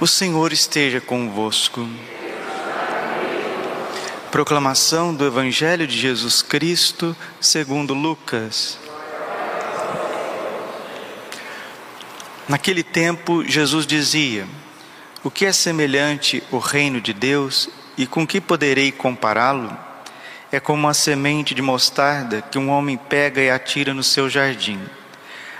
O Senhor esteja convosco. Proclamação do Evangelho de Jesus Cristo, segundo Lucas. Naquele tempo, Jesus dizia: O que é semelhante o reino de Deus e com que poderei compará-lo? É como a semente de mostarda que um homem pega e atira no seu jardim.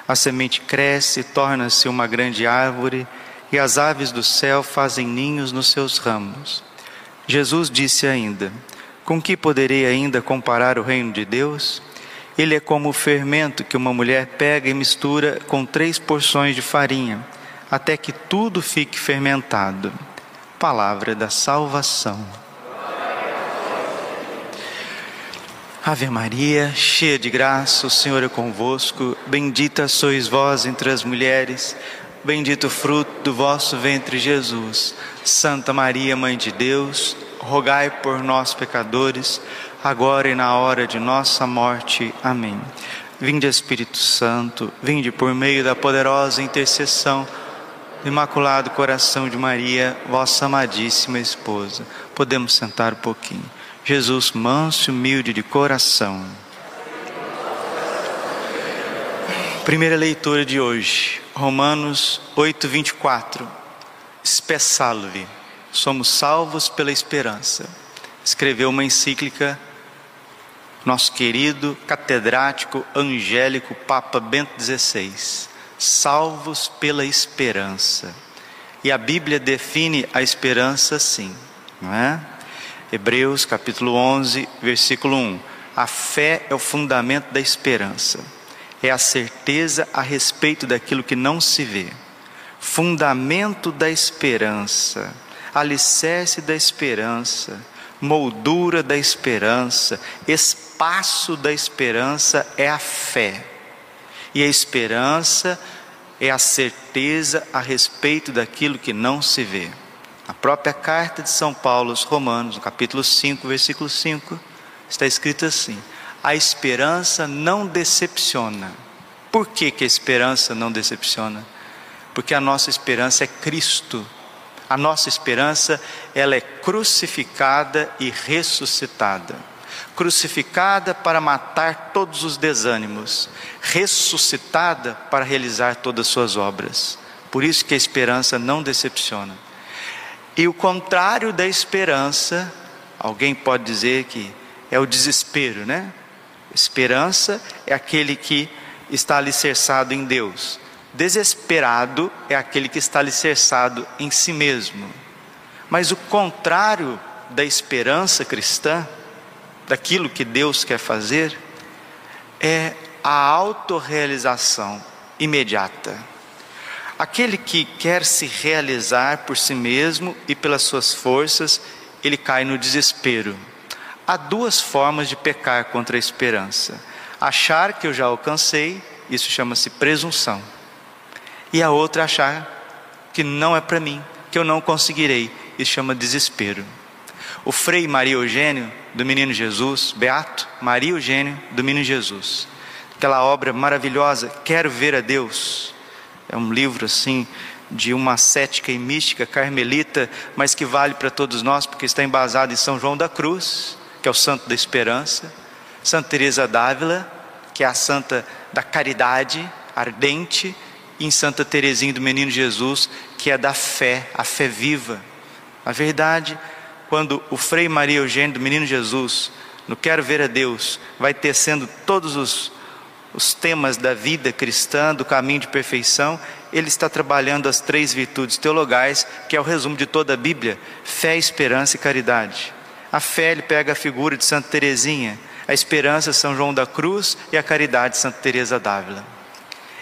A semente cresce, torna-se uma grande árvore e as aves do céu fazem ninhos nos seus ramos. Jesus disse ainda: Com que poderei ainda comparar o reino de Deus? Ele é como o fermento que uma mulher pega e mistura com três porções de farinha, até que tudo fique fermentado. Palavra da salvação. Ave Maria, cheia de graça, o Senhor é convosco. Bendita sois vós entre as mulheres. Bendito fruto do vosso ventre, Jesus. Santa Maria, Mãe de Deus, rogai por nós, pecadores, agora e na hora de nossa morte. Amém. Vinde, Espírito Santo, vinde por meio da poderosa intercessão do Imaculado Coração de Maria, vossa amadíssima esposa. Podemos sentar um pouquinho. Jesus, manso e humilde de coração. Primeira leitura de hoje, Romanos 8, 24. Spessalve, somos salvos pela esperança. Escreveu uma encíclica nosso querido catedrático angélico Papa Bento XVI. Salvos pela esperança. E a Bíblia define a esperança assim, não é? Hebreus capítulo 11, versículo 1. A fé é o fundamento da esperança é a certeza a respeito daquilo que não se vê. Fundamento da esperança, alicerce da esperança, moldura da esperança, espaço da esperança é a fé. E a esperança é a certeza a respeito daquilo que não se vê. A própria carta de São Paulo aos Romanos, no capítulo 5, versículo 5, está escrito assim: a esperança não decepciona. Por que, que a esperança não decepciona? Porque a nossa esperança é Cristo. A nossa esperança, ela é crucificada e ressuscitada. Crucificada para matar todos os desânimos, ressuscitada para realizar todas as suas obras. Por isso que a esperança não decepciona. E o contrário da esperança, alguém pode dizer que é o desespero, né? Esperança é aquele que está alicerçado em Deus. Desesperado é aquele que está alicerçado em si mesmo. Mas o contrário da esperança cristã, daquilo que Deus quer fazer, é a autorrealização imediata. Aquele que quer se realizar por si mesmo e pelas suas forças, ele cai no desespero. Há duas formas de pecar contra a esperança: achar que eu já alcancei, isso chama-se presunção, e a outra achar que não é para mim, que eu não conseguirei, isso chama desespero. O Frei Maria Eugênio, do Menino Jesus, Beato Maria Eugênio, do Menino Jesus, aquela obra maravilhosa, Quero Ver a Deus, é um livro assim de uma cética e mística carmelita, mas que vale para todos nós, porque está embasado em São João da Cruz que é o santo da esperança, Santa Teresa d'Ávila, que é a santa da caridade ardente, e em Santa Teresinha do Menino Jesus, que é da fé, a fé viva. A verdade, quando o Frei Maria Eugênio do Menino Jesus, no Quero Ver a Deus, vai tecendo todos os, os temas da vida cristã, do caminho de perfeição, ele está trabalhando as três virtudes teologais, que é o resumo de toda a Bíblia: fé, esperança e caridade. A fé ele pega a figura de Santa Teresinha, a esperança São João da Cruz e a caridade Santa Teresa d'Ávila.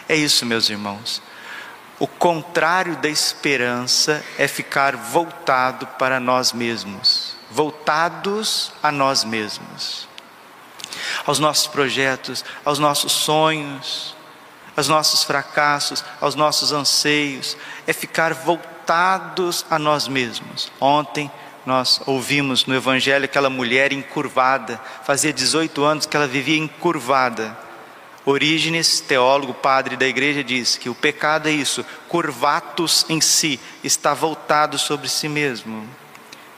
É isso, meus irmãos. O contrário da esperança é ficar voltado para nós mesmos, voltados a nós mesmos, aos nossos projetos, aos nossos sonhos, aos nossos fracassos, aos nossos anseios, é ficar voltados a nós mesmos. Ontem nós ouvimos no Evangelho aquela mulher encurvada, fazia 18 anos que ela vivia encurvada. Orígenes, teólogo, padre da igreja, diz que o pecado é isso, curvatus em si, está voltado sobre si mesmo.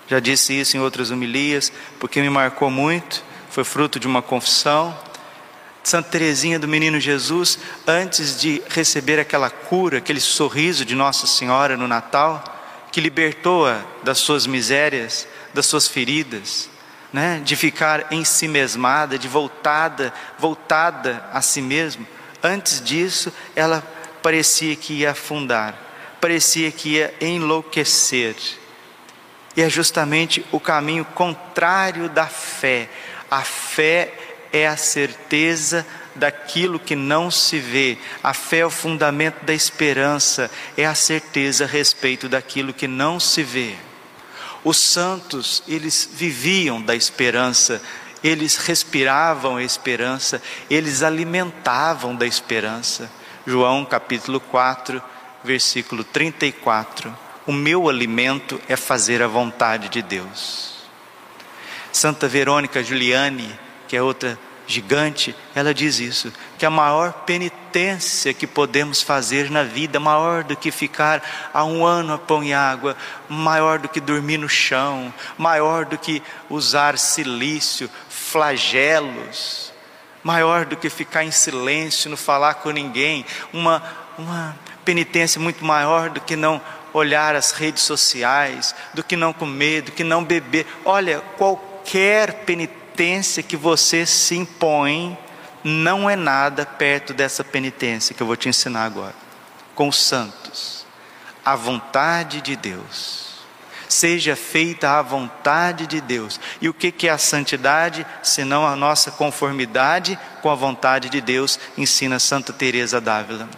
Já disse isso em outras homilias, porque me marcou muito, foi fruto de uma confissão. Santa Teresinha do Menino Jesus, antes de receber aquela cura, aquele sorriso de Nossa Senhora no Natal, que libertou-a das suas misérias, das suas feridas, né, de ficar em si mesmada, de voltada, voltada a si mesmo. Antes disso, ela parecia que ia afundar, parecia que ia enlouquecer. E é justamente o caminho contrário da fé. A fé é a certeza daquilo que não se vê. A fé é o fundamento da esperança, é a certeza a respeito daquilo que não se vê. Os santos, eles viviam da esperança, eles respiravam a esperança, eles alimentavam da esperança. João capítulo 4, versículo 34. O meu alimento é fazer a vontade de Deus. Santa Verônica Giuliani, que é outra gigante, ela diz isso, que a maior penitência que podemos fazer na vida, maior do que ficar há um ano a pão e água, maior do que dormir no chão, maior do que usar silício, flagelos, maior do que ficar em silêncio, não falar com ninguém, uma, uma penitência muito maior do que não olhar as redes sociais, do que não comer, do que não beber. Olha, qualquer penitência penitência que você se impõe não é nada perto dessa penitência que eu vou te ensinar agora. Com os santos, a vontade de Deus. Seja feita a vontade de Deus. E o que é a santidade, senão a nossa conformidade com a vontade de Deus, ensina Santa Teresa d'Ávila.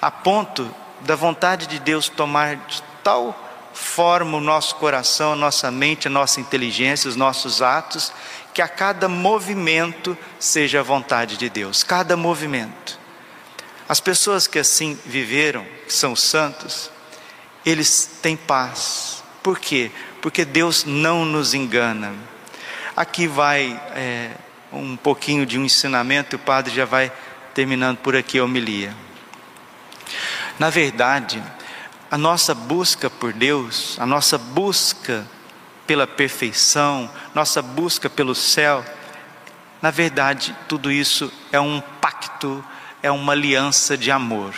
A ponto da vontade de Deus tomar de tal forma o nosso coração, a nossa mente, a nossa inteligência, os nossos atos, que a cada movimento seja a vontade de Deus, cada movimento. As pessoas que assim viveram, que são santos, eles têm paz. Por quê? Porque Deus não nos engana. Aqui vai é, um pouquinho de um ensinamento, o padre já vai terminando por aqui a homilia. Na verdade, a nossa busca por Deus, a nossa busca pela perfeição, nossa busca pelo céu, na verdade, tudo isso é um pacto, é uma aliança de amor.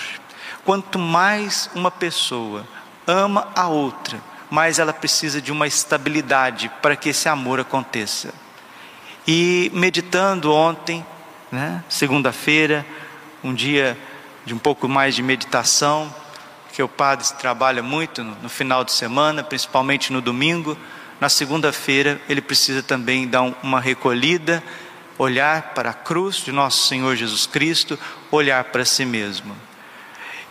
Quanto mais uma pessoa ama a outra, mais ela precisa de uma estabilidade para que esse amor aconteça. E meditando ontem, né, segunda-feira, um dia de um pouco mais de meditação, que o padre trabalha muito no final de semana, principalmente no domingo na segunda-feira ele precisa também dar uma recolhida, olhar para a cruz de nosso Senhor Jesus Cristo, olhar para si mesmo.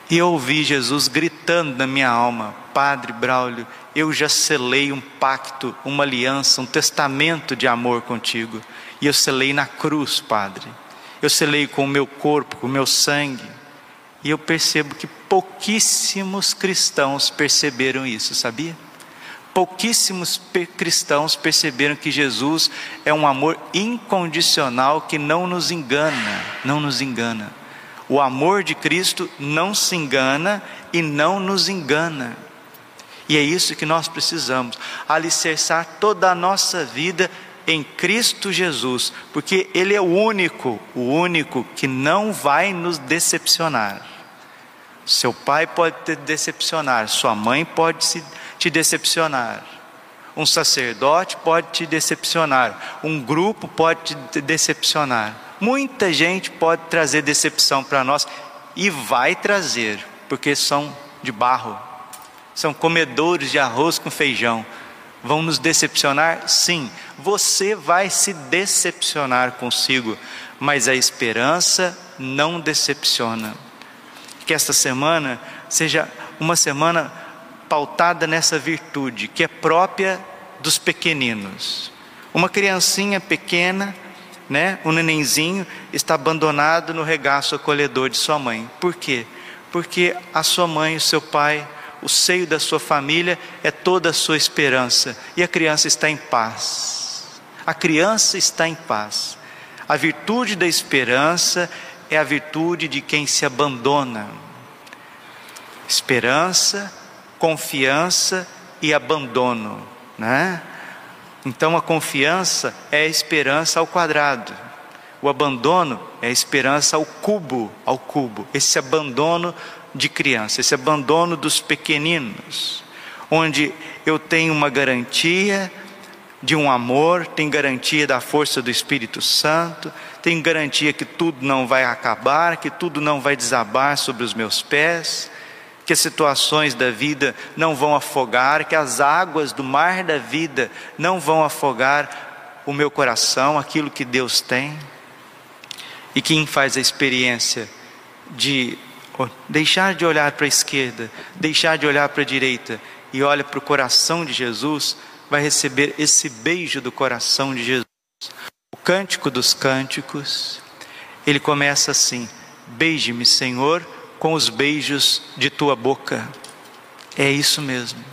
E eu ouvi Jesus gritando na minha alma: Padre Braulio, eu já selei um pacto, uma aliança, um testamento de amor contigo. E eu selei na cruz, Padre. Eu selei com o meu corpo, com o meu sangue. E eu percebo que pouquíssimos cristãos perceberam isso, sabia? Pouquíssimos cristãos perceberam que Jesus é um amor incondicional que não nos engana, não nos engana. O amor de Cristo não se engana e não nos engana. E é isso que nós precisamos, alicerçar toda a nossa vida em Cristo Jesus, porque Ele é o único, o único que não vai nos decepcionar. Seu pai pode te decepcionar, sua mãe pode se te decepcionar. Um sacerdote pode te decepcionar, um grupo pode te decepcionar. Muita gente pode trazer decepção para nós e vai trazer, porque são de barro, são comedores de arroz com feijão. Vão nos decepcionar? Sim, você vai se decepcionar consigo, mas a esperança não decepciona. Que esta semana seja uma semana pautada nessa virtude que é própria dos pequeninos. Uma criancinha pequena, né, um nenenzinho, está abandonado no regaço acolhedor de sua mãe. Por quê? Porque a sua mãe, o seu pai, o seio da sua família é toda a sua esperança e a criança está em paz. A criança está em paz. A virtude da esperança é a virtude de quem se abandona. Esperança, confiança e abandono, né? Então a confiança é a esperança ao quadrado. O abandono é a esperança ao cubo, ao cubo. Esse abandono de criança, esse abandono dos pequeninos, onde eu tenho uma garantia de um amor, tem garantia da força do Espírito Santo, tem garantia que tudo não vai acabar, que tudo não vai desabar sobre os meus pés, que as situações da vida não vão afogar, que as águas do mar da vida não vão afogar o meu coração, aquilo que Deus tem. E quem faz a experiência de deixar de olhar para a esquerda, deixar de olhar para a direita e olha para o coração de Jesus, vai receber esse beijo do coração de Jesus. O cântico dos cânticos, ele começa assim: Beije-me, Senhor, com os beijos de tua boca. É isso mesmo.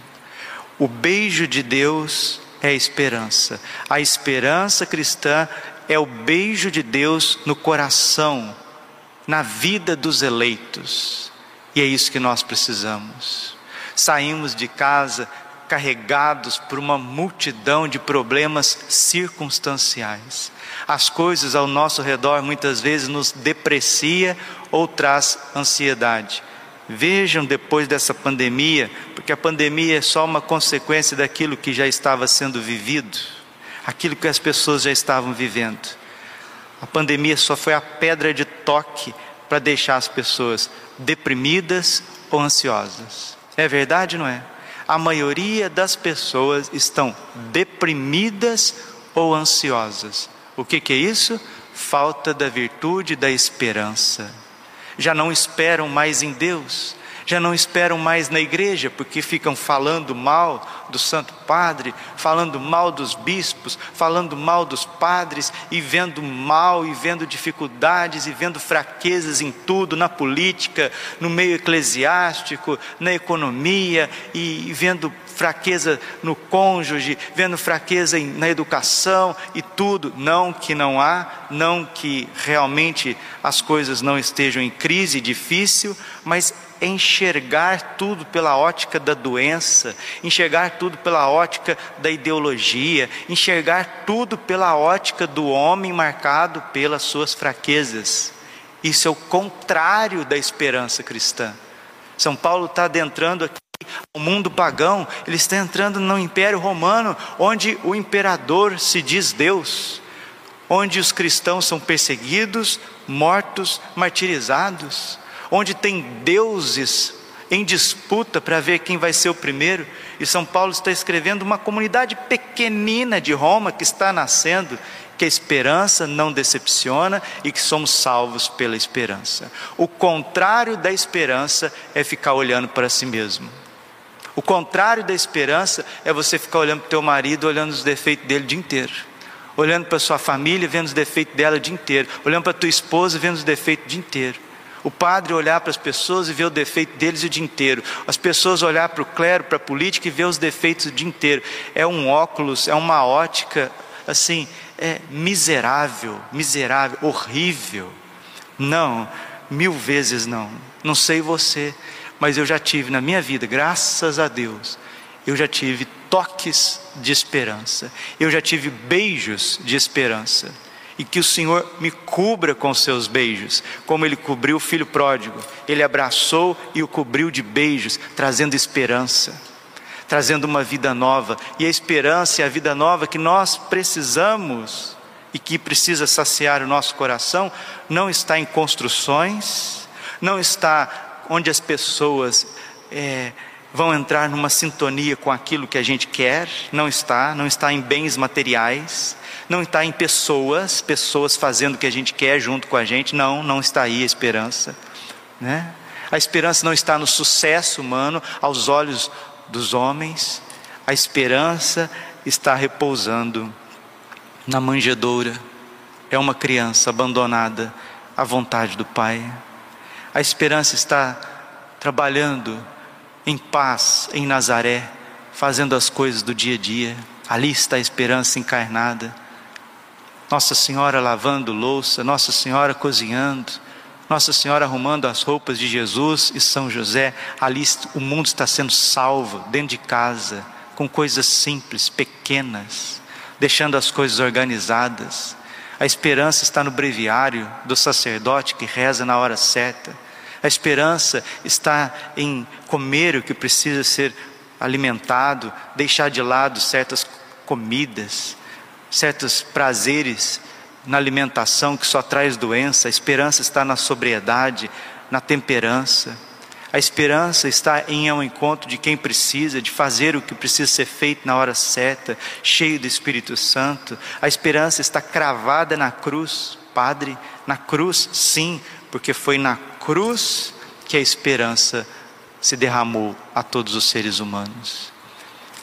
O beijo de Deus é a esperança. A esperança cristã é o beijo de Deus no coração, na vida dos eleitos. E é isso que nós precisamos. Saímos de casa carregados por uma multidão de problemas circunstanciais. As coisas ao nosso redor muitas vezes nos deprecia ou traz ansiedade. Vejam depois dessa pandemia, porque a pandemia é só uma consequência daquilo que já estava sendo vivido, aquilo que as pessoas já estavam vivendo. A pandemia só foi a pedra de toque para deixar as pessoas deprimidas ou ansiosas. É verdade, não é? a maioria das pessoas estão deprimidas ou ansiosas. O que, que é isso? Falta da virtude da esperança. Já não esperam mais em Deus, já não esperam mais na igreja, porque ficam falando mal do Santo Padre, falando mal dos bispos, falando mal dos padres, e vendo mal, e vendo dificuldades, e vendo fraquezas em tudo, na política, no meio eclesiástico, na economia, e vendo fraqueza no cônjuge, vendo fraqueza na educação e tudo. Não que não há, não que realmente as coisas não estejam em crise difícil, mas enxergar tudo pela ótica da doença, enxergar tudo pela ótica da ideologia, enxergar tudo pela ótica do homem marcado pelas suas fraquezas. Isso é o contrário da esperança cristã. São Paulo está adentrando aqui ao mundo pagão, ele está entrando no Império Romano, onde o imperador se diz Deus, onde os cristãos são perseguidos, mortos, martirizados onde tem deuses em disputa para ver quem vai ser o primeiro, e São Paulo está escrevendo uma comunidade pequenina de Roma que está nascendo, que a esperança não decepciona e que somos salvos pela esperança. O contrário da esperança é ficar olhando para si mesmo. O contrário da esperança é você ficar olhando para o teu marido, olhando os defeitos dele o dia inteiro. Olhando para sua família, vendo os defeitos dela o dia inteiro. Olhando para tua esposa, vendo os defeitos o dia inteiro. O padre olhar para as pessoas e ver o defeito deles o dia inteiro. As pessoas olhar para o clero, para a política e ver os defeitos o dia inteiro. É um óculos, é uma ótica, assim, é miserável, miserável, horrível. Não, mil vezes não. Não sei você, mas eu já tive na minha vida, graças a Deus, eu já tive toques de esperança. Eu já tive beijos de esperança e que o Senhor me cubra com seus beijos, como ele cobriu o filho pródigo. Ele abraçou e o cobriu de beijos, trazendo esperança, trazendo uma vida nova. E a esperança e a vida nova que nós precisamos e que precisa saciar o nosso coração não está em construções, não está onde as pessoas é, vão entrar numa sintonia com aquilo que a gente quer, não está, não está em bens materiais, não está em pessoas, pessoas fazendo o que a gente quer junto com a gente, não, não está aí a esperança, né? A esperança não está no sucesso humano aos olhos dos homens, a esperança está repousando na manjedoura, é uma criança abandonada à vontade do Pai. A esperança está trabalhando em paz em Nazaré, fazendo as coisas do dia a dia. Ali está a esperança encarnada. Nossa Senhora lavando louça, Nossa Senhora cozinhando, Nossa Senhora arrumando as roupas de Jesus e São José, ali o mundo está sendo salvo, dentro de casa, com coisas simples, pequenas, deixando as coisas organizadas. A esperança está no breviário do sacerdote que reza na hora certa. A esperança está em comer o que precisa ser alimentado, deixar de lado certas comidas, certos prazeres na alimentação que só traz doença. A esperança está na sobriedade, na temperança. A esperança está em ao encontro de quem precisa, de fazer o que precisa ser feito na hora certa, cheio do Espírito Santo. A esperança está cravada na cruz, Padre, na cruz, sim, porque foi na cruz que a esperança se derramou a todos os seres humanos.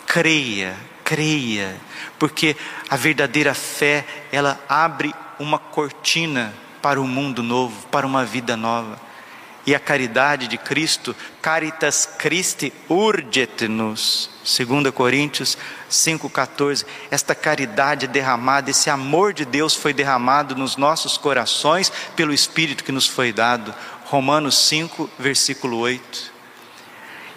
Creia, creia, porque a verdadeira fé, ela abre uma cortina para um mundo novo, para uma vida nova. E a caridade de Cristo, caritas Christi urget-nos, 2 Coríntios 5,14. Esta caridade derramada, esse amor de Deus foi derramado nos nossos corações pelo Espírito que nos foi dado. Romanos 5, versículo 8.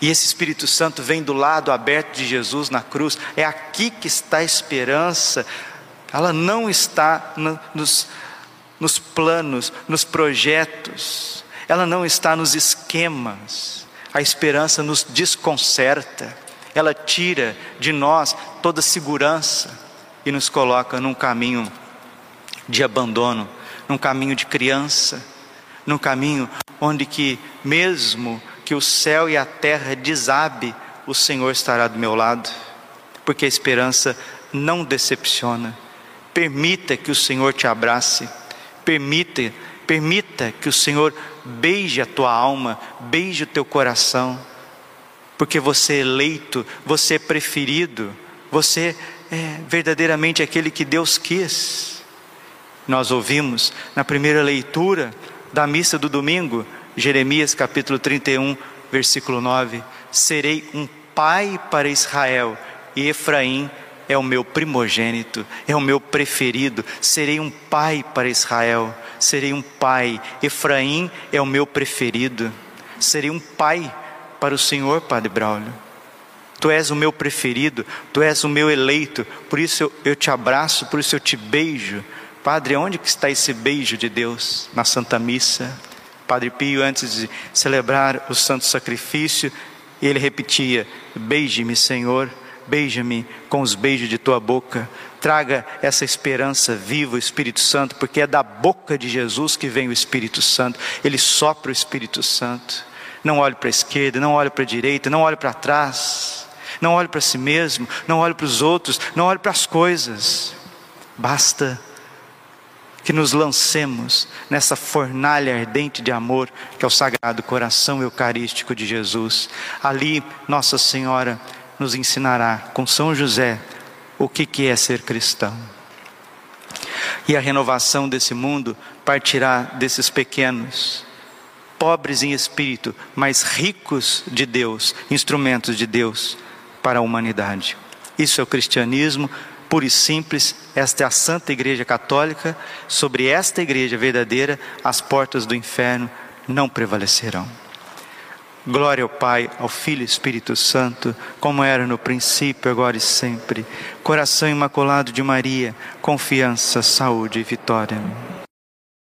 E esse Espírito Santo vem do lado aberto de Jesus na cruz. É aqui que está a esperança. Ela não está no, nos, nos planos, nos projetos. Ela não está nos esquemas. A esperança nos desconcerta. Ela tira de nós toda segurança e nos coloca num caminho de abandono, num caminho de criança, num caminho onde que mesmo que o céu e a terra desabe, o Senhor estará do meu lado, porque a esperança não decepciona. Permita que o Senhor te abrace, permita, permita que o Senhor beije a tua alma, beije o teu coração, porque você é eleito, você é preferido, você é verdadeiramente aquele que Deus quis. Nós ouvimos na primeira leitura da missa do domingo Jeremias capítulo 31, versículo 9: Serei um pai para Israel, e Efraim é o meu primogênito, é o meu preferido. Serei um pai para Israel, serei um pai. Efraim é o meu preferido. Serei um pai para o Senhor, Padre Braulio. Tu és o meu preferido, tu és o meu eleito, por isso eu, eu te abraço, por isso eu te beijo. Padre, onde que está esse beijo de Deus? Na Santa Missa. Padre Pio, antes de celebrar o santo sacrifício, ele repetia: Beije-me, Senhor, beija-me com os beijos de tua boca. Traga essa esperança viva, o Espírito Santo, porque é da boca de Jesus que vem o Espírito Santo. Ele sopra o Espírito Santo. Não olhe para a esquerda, não olhe para a direita, não olhe para trás, não olhe para si mesmo, não olhe para os outros, não olhe para as coisas. Basta que nos lancemos nessa fornalha ardente de amor que é o sagrado coração eucarístico de Jesus. Ali, Nossa Senhora nos ensinará com São José o que, é ser cristão. E a renovação desse mundo partirá desses pequenos, pobres em espírito, mas ricos de Deus, instrumentos de Deus para a humanidade. Isso é o cristianismo puro e simples, esta é a Santa Igreja Católica, sobre esta igreja verdadeira, as portas do inferno não prevalecerão. Glória ao Pai, ao Filho e Espírito Santo, como era no princípio, agora e sempre. Coração imaculado de Maria, confiança, saúde e vitória.